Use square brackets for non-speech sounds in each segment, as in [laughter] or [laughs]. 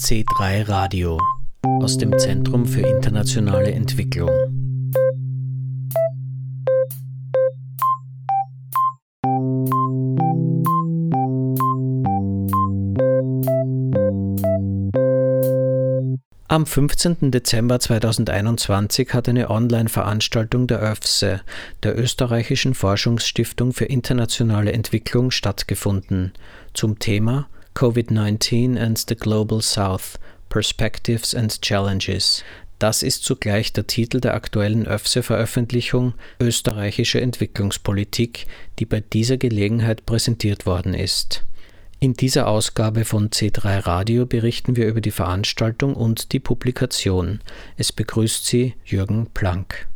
C3 Radio aus dem Zentrum für internationale Entwicklung. Am 15. Dezember 2021 hat eine Online-Veranstaltung der ÖFSE, der Österreichischen Forschungsstiftung für internationale Entwicklung, stattgefunden zum Thema COVID-19 and the Global South Perspectives and Challenges. Das ist zugleich der Titel der aktuellen ÖFSE-Veröffentlichung Österreichische Entwicklungspolitik, die bei dieser Gelegenheit präsentiert worden ist. In dieser Ausgabe von C3 Radio berichten wir über die Veranstaltung und die Publikation. Es begrüßt Sie Jürgen Planck.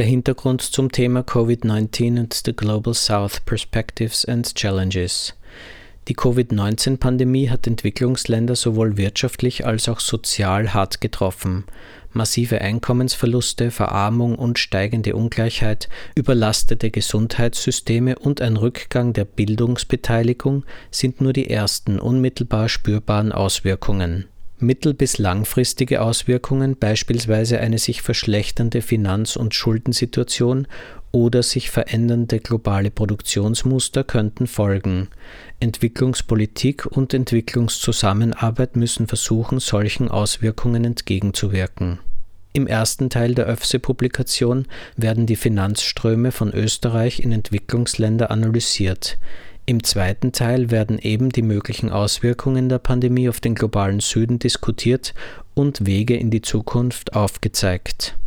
Der Hintergrund zum Thema Covid-19 und the Global South Perspectives and Challenges. Die Covid-19-Pandemie hat Entwicklungsländer sowohl wirtschaftlich als auch sozial hart getroffen. Massive Einkommensverluste, Verarmung und steigende Ungleichheit, überlastete Gesundheitssysteme und ein Rückgang der Bildungsbeteiligung sind nur die ersten unmittelbar spürbaren Auswirkungen. Mittel- bis langfristige Auswirkungen, beispielsweise eine sich verschlechternde Finanz- und Schuldensituation oder sich verändernde globale Produktionsmuster könnten folgen. Entwicklungspolitik und Entwicklungszusammenarbeit müssen versuchen, solchen Auswirkungen entgegenzuwirken. Im ersten Teil der ÖFSE-Publikation werden die Finanzströme von Österreich in Entwicklungsländer analysiert. Im zweiten Teil werden eben die möglichen Auswirkungen der Pandemie auf den globalen Süden diskutiert und Wege in die Zukunft aufgezeigt.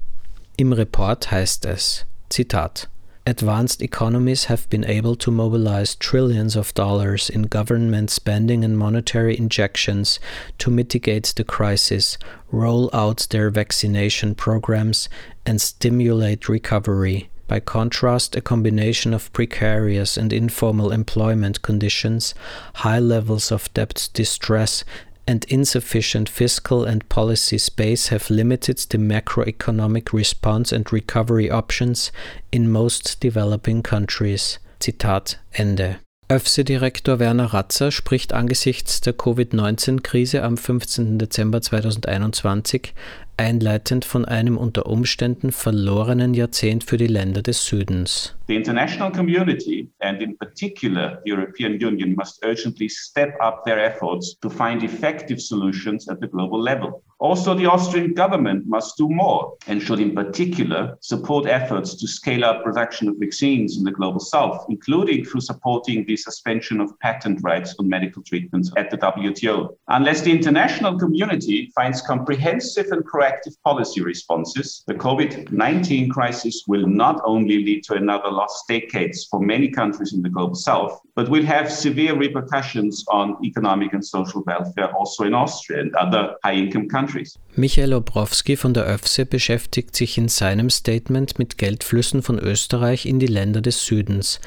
Im Report heißt es, Zitat, Advanced economies have been able to mobilize trillions of dollars in government spending and monetary injections to mitigate the crisis, roll out their vaccination programs, and stimulate recovery. By contrast, a combination of precarious and informal employment conditions, high levels of debt distress, and insufficient fiscal and policy space have limited the macroeconomic response and recovery options in most developing countries. Zitat Ende. ÖFSE-Direktor Werner Raza spricht angesichts der Covid-19-Krise am 15. Dezember 2021 einleitend von einem unter Umständen verlorenen Jahrzehnt für die Länder des Südens. The international community and in particular the European Union must urgently step up their efforts to find effective solutions at the global level. Also, the Austrian government must do more and should, in particular, support efforts to scale up production of vaccines in the global south, including through supporting the suspension of patent rights on medical treatments at the WTO. Unless the international community finds comprehensive and proactive policy responses, the COVID 19 crisis will not only lead to another lost decades for many countries in the global south, but will have severe repercussions on economic and social welfare also in Austria and other high income countries. Michael Obrovsky von der ÖFSE beschäftigt sich in seinem Statement mit Geldflüssen von Österreich in die Länder des Südens.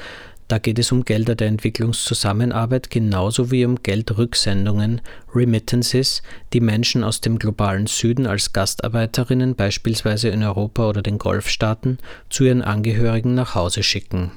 Da geht es um Gelder der Entwicklungszusammenarbeit genauso wie um Geldrücksendungen, Remittances, die Menschen aus dem globalen Süden als Gastarbeiterinnen beispielsweise in Europa oder den Golfstaaten zu ihren Angehörigen nach Hause schicken.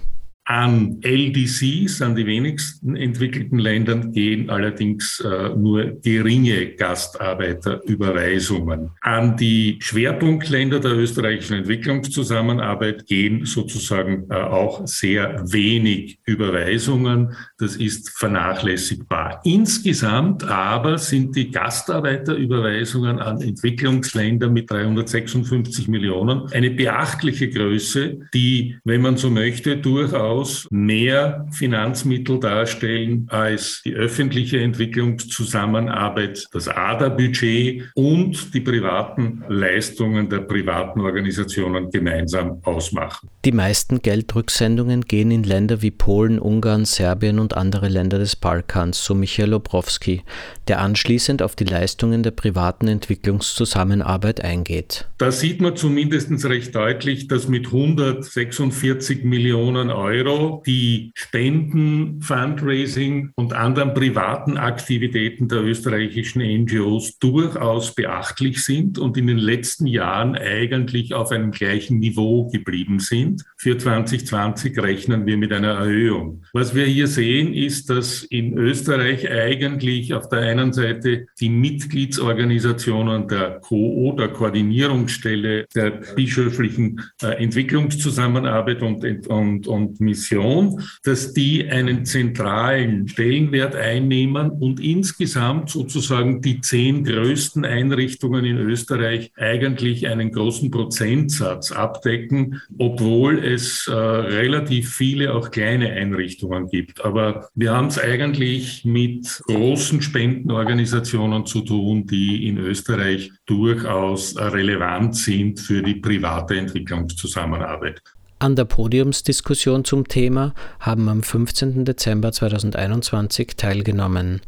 An LDCs, an die wenigsten entwickelten Ländern, gehen allerdings äh, nur geringe Gastarbeiterüberweisungen. An die Schwerpunktländer der österreichischen Entwicklungszusammenarbeit gehen sozusagen äh, auch sehr wenig Überweisungen. Das ist vernachlässigbar. Insgesamt aber sind die Gastarbeiterüberweisungen an Entwicklungsländer mit 356 Millionen eine beachtliche Größe, die, wenn man so möchte, durchaus durchaus mehr Finanzmittel darstellen als die öffentliche Entwicklungszusammenarbeit, das ADA-Budget und die privaten Leistungen der privaten Organisationen gemeinsam ausmachen. Die meisten Geldrücksendungen gehen in Länder wie Polen, Ungarn, Serbien und andere Länder des Balkans, so Michael Obrowski, der anschließend auf die Leistungen der privaten Entwicklungszusammenarbeit eingeht. Da sieht man zumindest recht deutlich, dass mit 146 Millionen Euro Euro die Spenden, Fundraising und anderen privaten Aktivitäten der österreichischen NGOs durchaus beachtlich sind und in den letzten Jahren eigentlich auf einem gleichen Niveau geblieben sind. Für 2020 rechnen wir mit einer Erhöhung. Was wir hier sehen, ist, dass in Österreich eigentlich auf der einen Seite die Mitgliedsorganisationen der KO, der Koordinierungsstelle der bischöflichen äh, Entwicklungszusammenarbeit und, und, und Mission, dass die einen zentralen Stellenwert einnehmen und insgesamt sozusagen die zehn größten Einrichtungen in Österreich eigentlich einen großen Prozentsatz abdecken, obwohl es äh, relativ viele auch kleine Einrichtungen gibt. Aber wir haben es eigentlich mit großen Spendenorganisationen zu tun, die in Österreich durchaus relevant sind für die private Entwicklungszusammenarbeit. An der Podiumsdiskussion zum Thema haben am 15. Dezember 2021 teilgenommen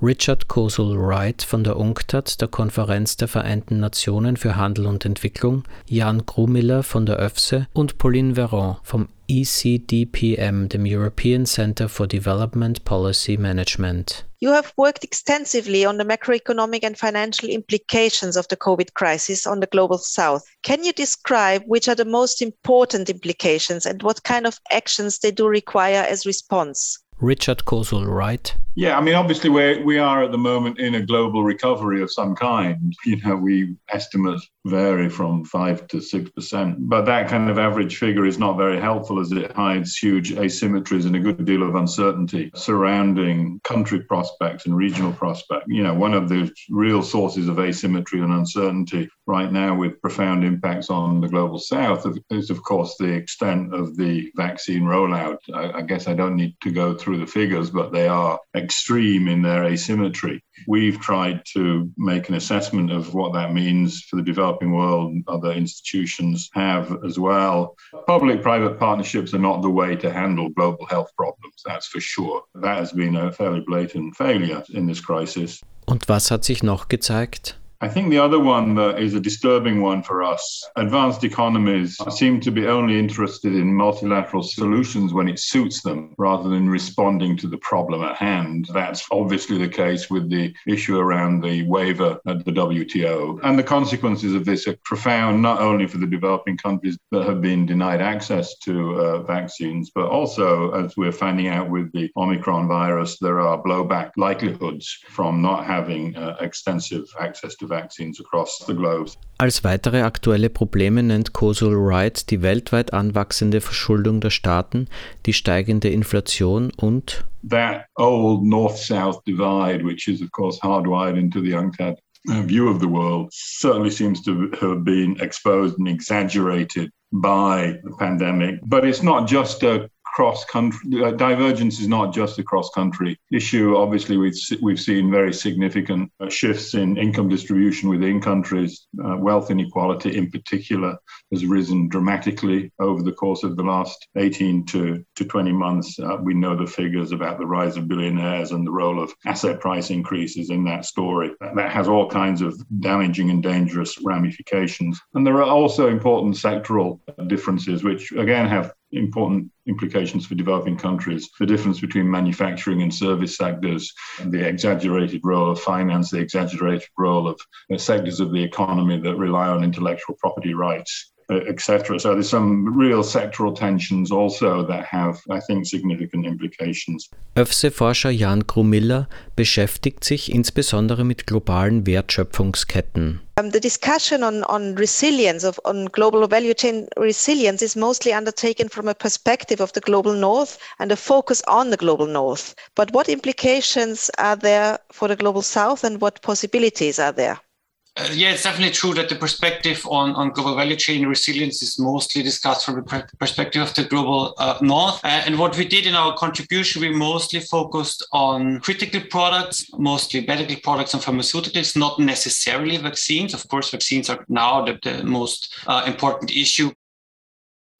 Richard Kosul Wright von der UNCTAD, der Konferenz der Vereinten Nationen für Handel und Entwicklung, Jan Grumiller von der ÖFSE und Pauline Veron vom ECDPM, the European Center for Development Policy Management. You have worked extensively on the macroeconomic and financial implications of the COVID crisis on the global south. Can you describe which are the most important implications and what kind of actions they do require as response? Richard Kozul-Wright? Yeah, I mean, obviously, we we are at the moment in a global recovery of some kind. You know, we estimate vary from five to six percent, but that kind of average figure is not very helpful as it hides huge asymmetries and a good deal of uncertainty surrounding country prospects and regional prospects. You know, one of the real sources of asymmetry and uncertainty right now, with profound impacts on the global south, is of course the extent of the vaccine rollout. I, I guess I don't need to go through the figures, but they are extreme in their asymmetry. We've tried to make an assessment of what that means for the developing world. Other institutions have as well. Public private partnerships are not the way to handle global health problems, that's for sure. That has been a fairly blatant failure in this crisis. Und was hat sich noch gezeigt? I think the other one that is a disturbing one for us advanced economies seem to be only interested in multilateral solutions when it suits them rather than responding to the problem at hand. That's obviously the case with the issue around the waiver at the WTO. And the consequences of this are profound, not only for the developing countries that have been denied access to uh, vaccines, but also, as we're finding out with the Omicron virus, there are blowback likelihoods from not having uh, extensive access to Als weitere aktuelle Probleme nennt Kosul Wright die weltweit anwachsende Verschuldung der Staaten, die steigende Inflation und that old north-south divide, which is of course hardwired into the UNCTAD uh, view of the world, certainly seems to have been exposed and exaggerated by the pandemic. But it's not just a cross country uh, divergence is not just a cross country issue. Obviously we've we've seen very significant uh, shifts in income distribution within countries. Uh, wealth inequality in particular has risen dramatically over the course of the last 18 to, to 20 months. Uh, we know the figures about the rise of billionaires and the role of asset price increases in that story. That has all kinds of damaging and dangerous ramifications. And there are also important sectoral differences which again have important implications for developing countries. The difference between manufacturing and service sectors, the exaggerated role of finance, the exaggerated role of uh, sectors of the economy that rely on intellectual property rights etc. So there's some real sectoral tensions also that have, I think, significant implications. ÖFSE-Forscher Jan Grumiller beschäftigt sich insbesondere mit globalen Wertschöpfungsketten. Um, the discussion on, on resilience, of, on global value chain resilience, is mostly undertaken from a perspective of the global north and a focus on the global north. But what implications are there for the global south and what possibilities are there? Uh, yeah, it's definitely true that the perspective on, on global value chain resilience is mostly discussed from the perspective of the global uh, north. Uh, and what we did in our contribution, we mostly focused on critical products, mostly medical products and pharmaceuticals, not necessarily vaccines. Of course, vaccines are now the, the most uh, important issue.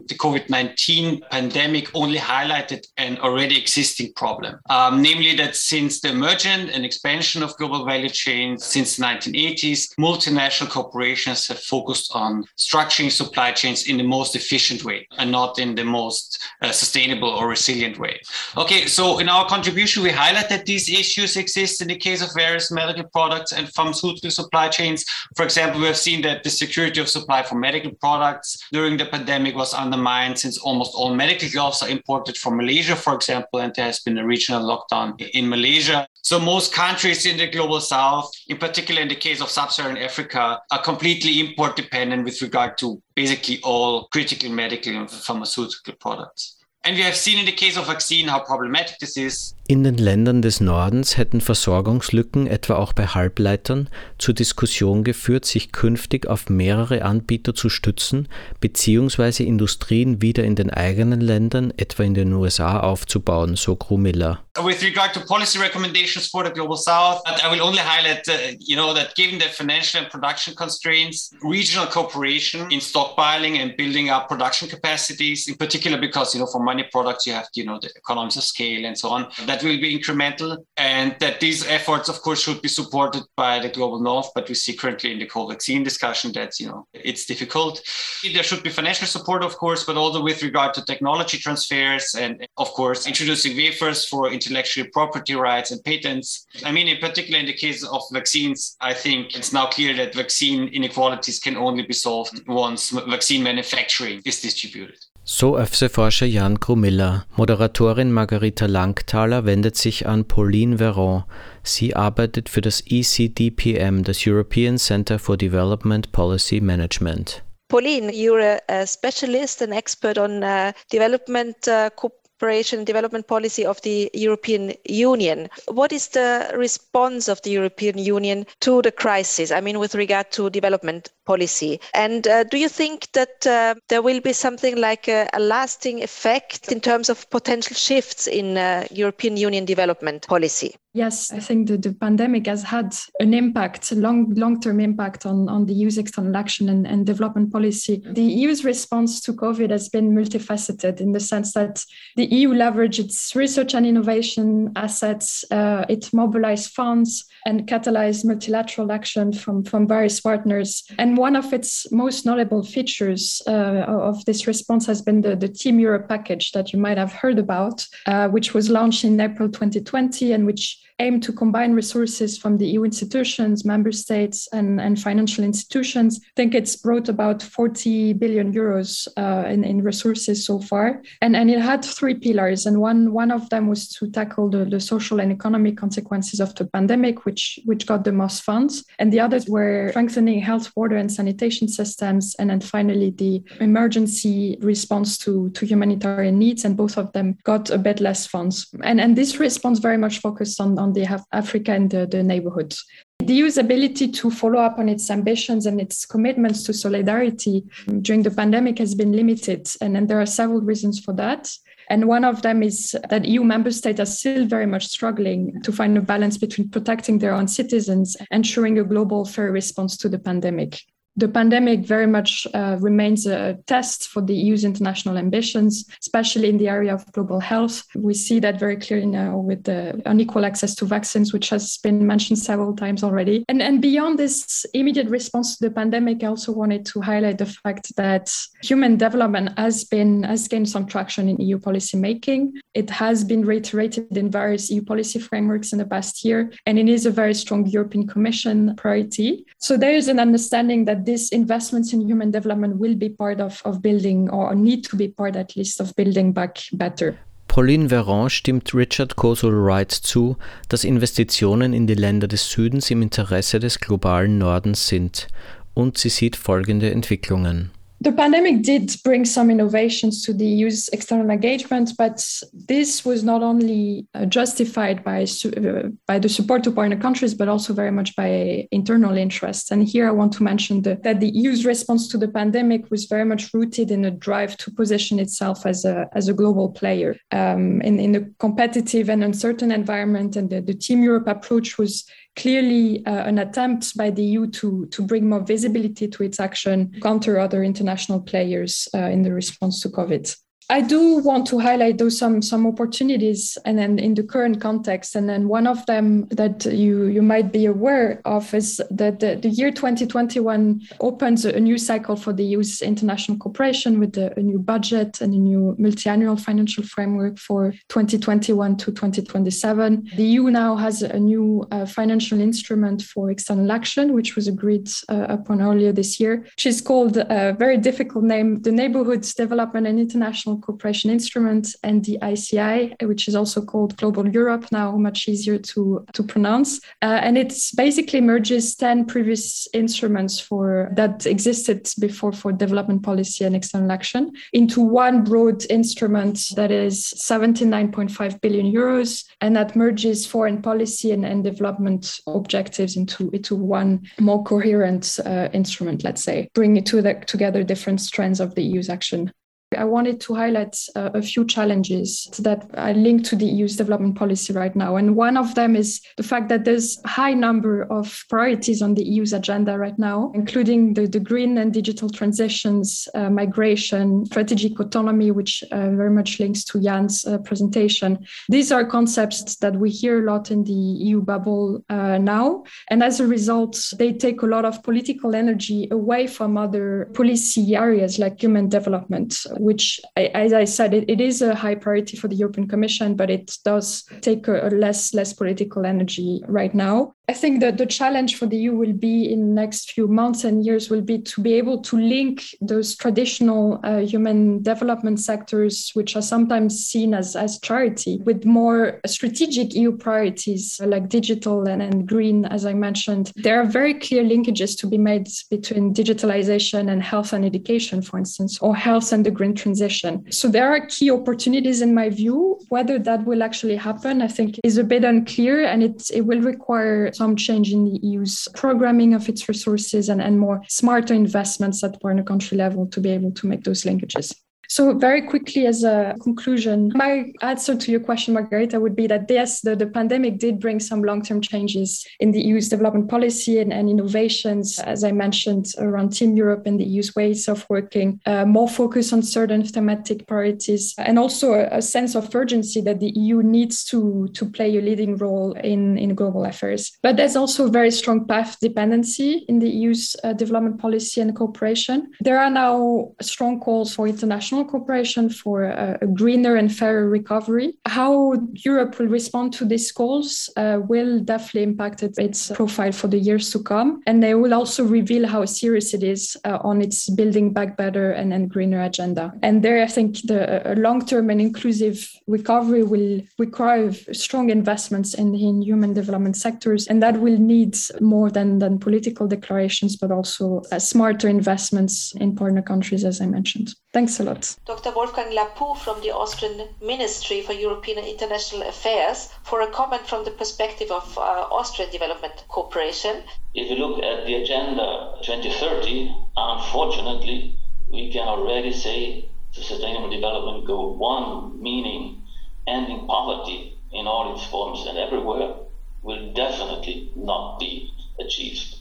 The COVID 19 pandemic only highlighted an already existing problem, um, namely that since the emergence and expansion of global value chains since the 1980s, multinational corporations have focused on structuring supply chains in the most efficient way and not in the most uh, sustainable or resilient way. Okay, so in our contribution, we highlight that these issues exist in the case of various medical products and pharmaceutical supply chains. For example, we have seen that the security of supply for medical products during the pandemic was undermined since almost all medical gloves are imported from Malaysia, for example, and there has been a regional lockdown in Malaysia. So most countries in the global south, in particular in the case of sub-Saharan Africa, are completely import dependent with regard to basically all critical medical and pharmaceutical products. And we have seen in the case of vaccine how problematic this is. In den Ländern des Nordens hätten Versorgungslücken, etwa auch bei Halbleitern, zur Diskussion geführt, sich künftig auf mehrere Anbieter zu stützen bzw. Industrien wieder in den eigenen Ländern, etwa in den USA, aufzubauen, so Grumiller. With regard to policy recommendations for the global south, I will only highlight, uh, you know, that given the financial and production constraints, regional cooperation in stockpiling and building up production capacities, in particular because, you know, for many products you have, you know, the economies of scale and so on, that that will be incremental and that these efforts, of course, should be supported by the global north. But we see currently in the co-vaccine discussion that, you know, it's difficult. There should be financial support, of course, but also with regard to technology transfers and, of course, introducing waivers for intellectual property rights and patents. I mean, in particular, in the case of vaccines, I think it's now clear that vaccine inequalities can only be solved once vaccine manufacturing is distributed. So ÖFSE-Forscher Jan Grumiller. Moderatorin Margarita Langthaler wendet sich an Pauline Veron. Sie arbeitet für das ECDPM, das European Center for Development Policy Management. Pauline, you're a, specialist and expert on uh, development uh, cooperation and development policy of the European Union. What is the response of the European Union to the crisis? I mean, with regard to development policy. And uh, do you think that uh, there will be something like a, a, lasting effect in terms of potential shifts in uh, European Union development policy? Yes, I think the, the pandemic has had an impact, a long long term impact on, on the EU's external action and, and development policy. The EU's response to COVID has been multifaceted in the sense that the EU leveraged its research and innovation assets, uh, it mobilized funds and catalyzed multilateral action from, from various partners. And one of its most notable features uh, of this response has been the, the Team Europe package that you might have heard about, uh, which was launched in April 2020 and which aimed to combine resources from the EU institutions, member states, and, and financial institutions. I think it's brought about 40 billion euros uh, in, in resources so far. And, and it had three pillars. And one, one of them was to tackle the, the social and economic consequences of the pandemic, which, which got the most funds. And the others were strengthening health, water, and sanitation systems. And then finally, the emergency response to, to humanitarian needs. And both of them got a bit less funds. And, and this response very much focused on, on they have Africa and the, the neighborhoods. The EU's ability to follow up on its ambitions and its commitments to solidarity during the pandemic has been limited. And, and there are several reasons for that. And one of them is that EU member states are still very much struggling to find a balance between protecting their own citizens, and ensuring a global fair response to the pandemic the pandemic very much uh, remains a test for the EU's international ambitions, especially in the area of global health. We see that very clearly now with the unequal access to vaccines, which has been mentioned several times already. And, and beyond this immediate response to the pandemic, I also wanted to highlight the fact that human development has been has gained some traction in EU policy making. It has been reiterated in various EU policy frameworks in the past year, and it is a very strong European Commission priority. So there is an understanding these investments in human development will be part of, of building or need to be part at least of building back better. Pauline Veron stimmt Richard Kosul Wright zu, dass Investitionen in die Länder des Südens im Interesse des globalen Nordens sind, und sie sieht folgende Entwicklungen. The pandemic did bring some innovations to the EU's external engagement, but this was not only uh, justified by, uh, by the support to partner countries, but also very much by internal interests. And here I want to mention the, that the EU's response to the pandemic was very much rooted in a drive to position itself as a, as a global player um, in, in a competitive and uncertain environment. And the, the Team Europe approach was clearly uh, an attempt by the EU to, to bring more visibility to its action, counter other international players uh, in the response to COVID. I do want to highlight those some some opportunities and then in the current context. And then one of them that you you might be aware of is that the, the year 2021 opens a new cycle for the EU's international cooperation with a new budget and a new multi-annual financial framework for 2021 to 2027. The EU now has a new uh, financial instrument for external action, which was agreed uh, upon earlier this year, which is called a very difficult name, the Neighborhoods Development and International Cooperation Instrument NDICI, which is also called Global Europe now, much easier to, to pronounce. Uh, and it basically merges 10 previous instruments for that existed before for development policy and external action into one broad instrument that is 79.5 billion euros and that merges foreign policy and, and development objectives into, into one more coherent uh, instrument, let's say, bringing to the, together different strands of the EU's action. I wanted to highlight uh, a few challenges that are linked to the EU's development policy right now. And one of them is the fact that there's a high number of priorities on the EU's agenda right now, including the, the green and digital transitions, uh, migration, strategic autonomy, which uh, very much links to Jan's uh, presentation. These are concepts that we hear a lot in the EU bubble uh, now. And as a result, they take a lot of political energy away from other policy areas like human development which, as I said, it, it is a high priority for the European Commission, but it does take a, a less less political energy right now. I think that the challenge for the EU will be in the next few months and years will be to be able to link those traditional uh, human development sectors, which are sometimes seen as, as charity, with more strategic EU priorities like digital and, and green, as I mentioned. There are very clear linkages to be made between digitalization and health and education, for instance, or health and the green transition. So there are key opportunities in my view. Whether that will actually happen, I think, is a bit unclear and it, it will require some change in the EU's programming of its resources and, and more smarter investments at partner country level to be able to make those linkages. So, very quickly, as a conclusion, my answer to your question, Margarita, would be that yes, the, the pandemic did bring some long term changes in the EU's development policy and, and, innovations, as I mentioned, around Team Europe and the EU's ways of working, uh, more focus on certain thematic priorities, and also a, a, sense of urgency that the EU needs to, to play a leading role in, in global affairs. But there's also very strong path dependency in the EU's uh, development policy and cooperation. There are now strong calls for international cooperation for a, a, greener and fairer recovery. How Europe will respond to these calls uh, will definitely impact its profile for the years to come. And they will also reveal how serious it is uh, on its building back better and, and greener agenda. And there, I think the long term and inclusive recovery will require strong investments in, in human development sectors. And that will need more than, than political declarations, but also uh, smarter investments in partner countries, as I mentioned. Thanks a lot. Dr. Wolfgang Lapuh from the Austrian Ministry for European and International Affairs for a comment from the perspective of uh, Austrian development cooperation. If you look at the Agenda 2030, unfortunately, we can already say the Sustainable Development Goal 1, meaning ending poverty in all its forms and everywhere, will definitely not be achieved.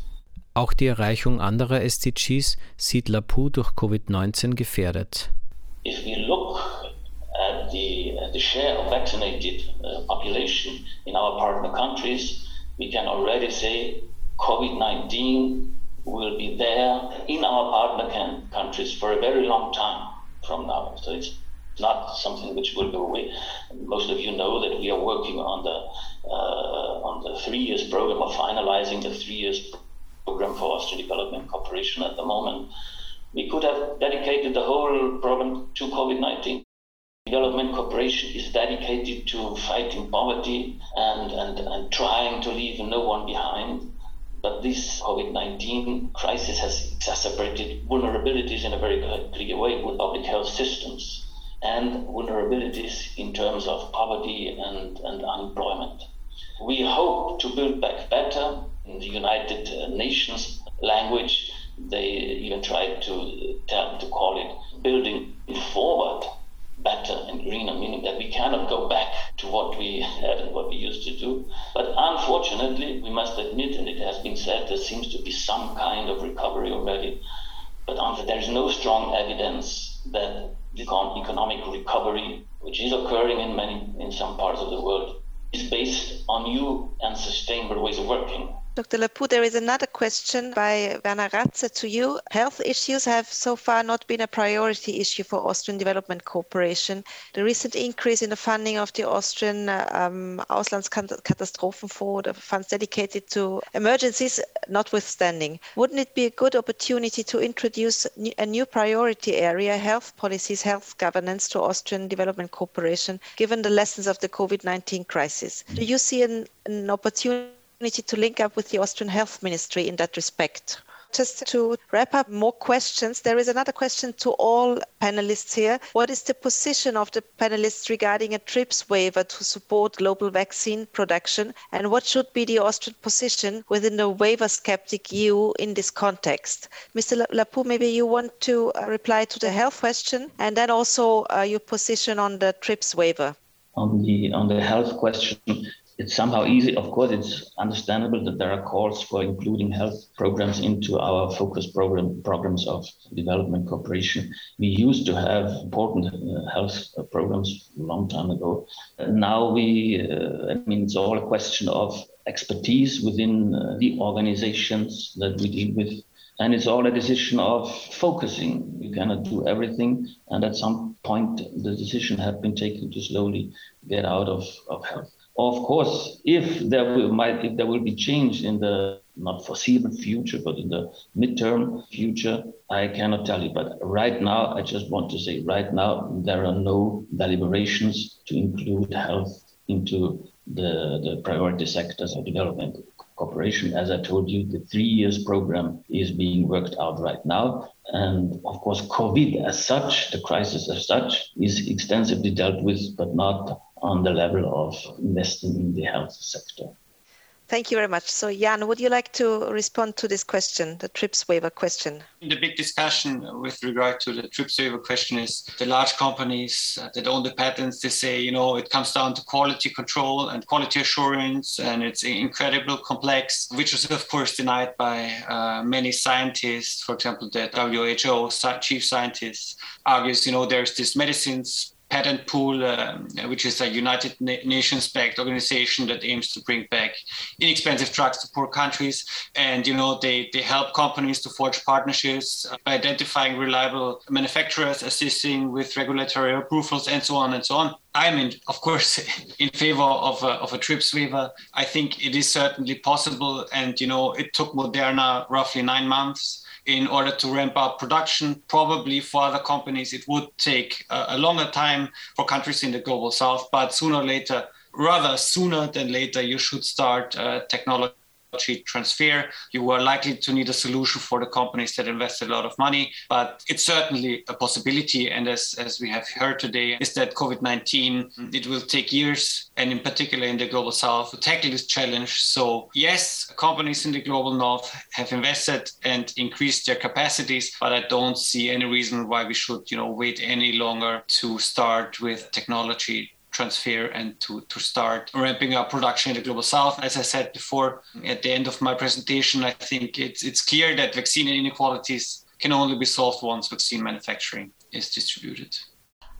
Auch die Erreichung anderer SDGs sieht Lapou durch Covid-19 gefährdet. If we look at the, vaccinated uh, population in our partner countries, we can already say COVID-19 will be there in our partner countries for a very long time from now. So it's not something which will go away. Most of you know that we are working on the uh, on the three years program of finalizing the three years program for Austria Development Cooperation at the moment, we could have dedicated the whole program to COVID 19. Development cooperation is dedicated to fighting poverty and, and, and trying to leave no one behind. But this COVID 19 crisis has exacerbated vulnerabilities in a very clear way with public health systems and vulnerabilities in terms of poverty and, and unemployment. We hope to build back better in the United Nations language, they even tried to tell, to call it building forward better and greener, meaning that we cannot go back to what we had and what we used to do. But unfortunately, we must admit, and it has been said, there seems to be some kind of recovery already. But there is no strong evidence that the economic recovery, which is occurring in many in some parts of the world, is based on new and sustainable ways of working. Dr. Lapuh, there is another question by Werner Raza to you. Health issues have so far not been a priority issue for Austrian Development Cooperation. The recent increase in the funding of the Austrian um, Auslandskatastrophenfonds, the funds dedicated to emergencies, notwithstanding, wouldn't it be a good opportunity to introduce a new priority area, health policies, health governance, to Austrian Development Cooperation, given the lessons of the COVID 19 crisis? Do you see an, an opportunity? Opportunity to link up with the Austrian Health Ministry in that respect. Just to wrap up more questions, there is another question to all panelists here. What is the position of the panelists regarding a TRIPS waiver to support global vaccine production? And what should be the Austrian position within the waiver skeptic EU in this context? Mr. Lapuh, maybe you want to uh, reply to the health question and then also uh, your position on the TRIPS waiver. On the on the health question, it's somehow easy. Of course, it's understandable that there are calls for including health programs into our focus program programs of development cooperation. We used to have important uh, health programs a long time ago. Uh, now we, uh, I mean, it's all a question of expertise within uh, the organizations that we deal with. And it's all a decision of focusing. You cannot do everything. And at some point, the decision had been taken to slowly get out of, of health. Of course, if there will, might if there will be change in the not foreseeable future, but in the midterm future, I cannot tell you. But right now, I just want to say, right now, there are no deliberations to include health into the, the priority sectors of development cooperation. As I told you, the three years program is being worked out right now. And of course, COVID as such, the crisis as such, is extensively dealt with, but not on the level of investing in the health sector. Thank you very much. So, Jan, would you like to respond to this question, the TRIPS waiver question? The big discussion with regard to the TRIPS waiver question is the large companies that own the patents, they say, you know, it comes down to quality control and quality assurance, and it's incredibly complex, which is, of course, denied by uh, many scientists. For example, the WHO chief scientist argues, you know, there's this medicines patent pool, um, which is a United Nations-backed organization that aims to bring back inexpensive drugs to poor countries. And you know, they they help companies to forge partnerships by identifying reliable manufacturers, assisting with regulatory approvals, and so on and so on. I'm in, of course, [laughs] in favor of a, of a TRIPS waiver. I think it is certainly possible, and you know, it took Moderna roughly nine months in order to ramp up production. Probably for other companies, it would take a, a longer time for countries in the global south, but sooner or later, rather sooner than later, you should start uh, technology transfer. You are likely to need a solution for the companies that invested a lot of money, but it's certainly a possibility. And as, as we have heard today, is that COVID 19, mm, it will take years, and in particular in the global south, to tackle this challenge. So, yes, companies in the global north have invested and increased their capacities, but I don't see any reason why we should, you know, wait any longer to start with technology transfer and to, to start ramping up production in the global south. As I said before, at the end of my presentation, I think it's, it's clear that vaccine inequalities can only be solved once vaccine manufacturing is distributed.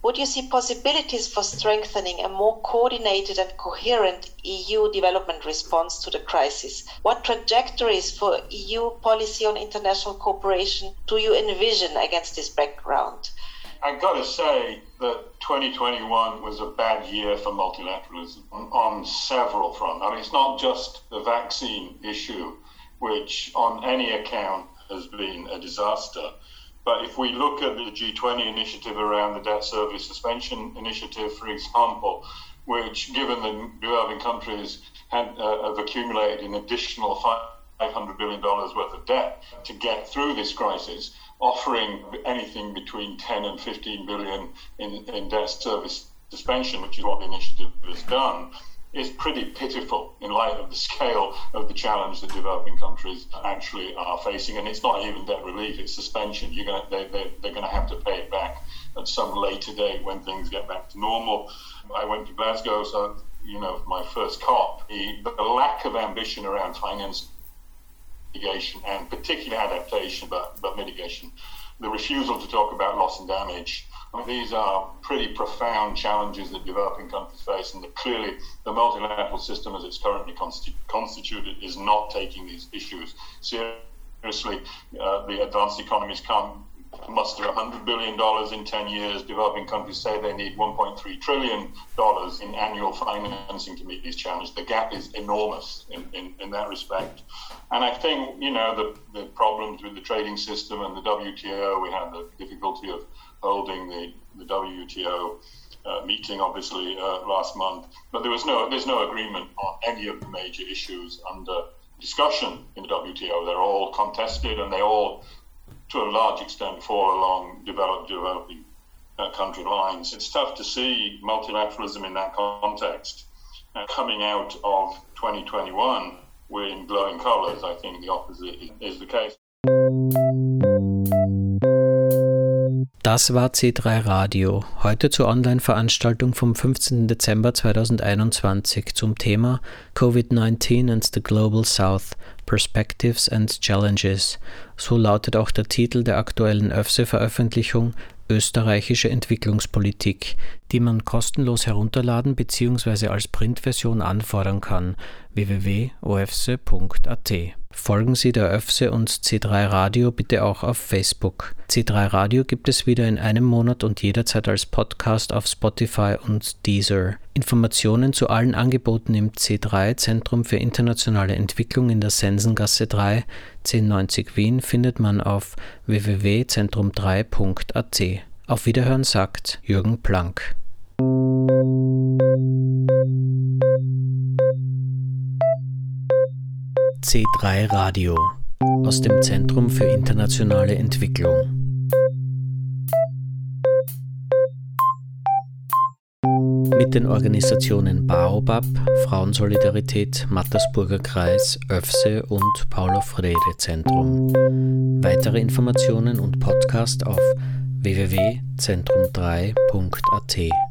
Would you see possibilities for strengthening a more coordinated and coherent EU development response to the crisis? What trajectories for EU policy on international cooperation do you envision against this background? I've got to say that 2021 was a bad year for multilateralism on, on several fronts. I mean, it's not just the vaccine issue, which on any account has been a disaster. But if we look at the G20 initiative around the debt service suspension initiative, for example, which, given the developing countries had, uh, have accumulated an additional $500 billion worth of debt to get through this crisis, offering anything between 10 and 15 billion in, in debt service suspension, which is what the initiative has done, is pretty pitiful in light of the scale of the challenge that developing countries actually are facing. And it's not even debt relief, it's suspension. You're gonna, they, they, they're going to have to pay it back at some later date when things get back to normal. I went to Glasgow, so, you know, my first COP, the, the lack of ambition around finance mitigation and particularly adaptation, but, but mitigation, the refusal to talk about loss and damage I mean, these are pretty profound challenges that developing countries face, and that clearly the multilateral system as it's currently constitu- constituted is not taking these issues seriously. Uh, the advanced economies can't muster $100 billion in 10 years. Developing countries say they need $1.3 trillion in annual financing to meet these challenges. The gap is enormous in, in, in that respect. And I think, you know, the, the problems with the trading system and the WTO, we had the difficulty of holding the, the WTO uh, meeting, obviously, uh, last month. But there was no, there's no agreement on any of the major issues under discussion in the WTO. They're all contested and they all, to a large extent, fall along developed, developing uh, country lines. It's tough to see multilateralism in that context. Uh, coming out of 2021, we're in glowing colors. I think the opposite is the case. Das war C3 Radio, heute zur Online-Veranstaltung vom 15. Dezember 2021 zum Thema Covid-19 and the Global South Perspectives and Challenges. So lautet auch der Titel der aktuellen ÖFSE-Veröffentlichung Österreichische Entwicklungspolitik, die man kostenlos herunterladen bzw. als Printversion anfordern kann www.ofse.at. Folgen Sie der ÖFSE und C3 Radio bitte auch auf Facebook. C3 Radio gibt es wieder in einem Monat und jederzeit als Podcast auf Spotify und Deezer. Informationen zu allen Angeboten im C3 Zentrum für internationale Entwicklung in der Sensengasse 3 1090 Wien findet man auf www.zentrum3.at. Auf Wiederhören sagt Jürgen Planck. C3 Radio aus dem Zentrum für internationale Entwicklung. Mit den Organisationen Baobab, Frauensolidarität, Mattersburger Kreis, ÖFSE und Paulo Freire Zentrum. Weitere Informationen und Podcast auf www.zentrum3.at.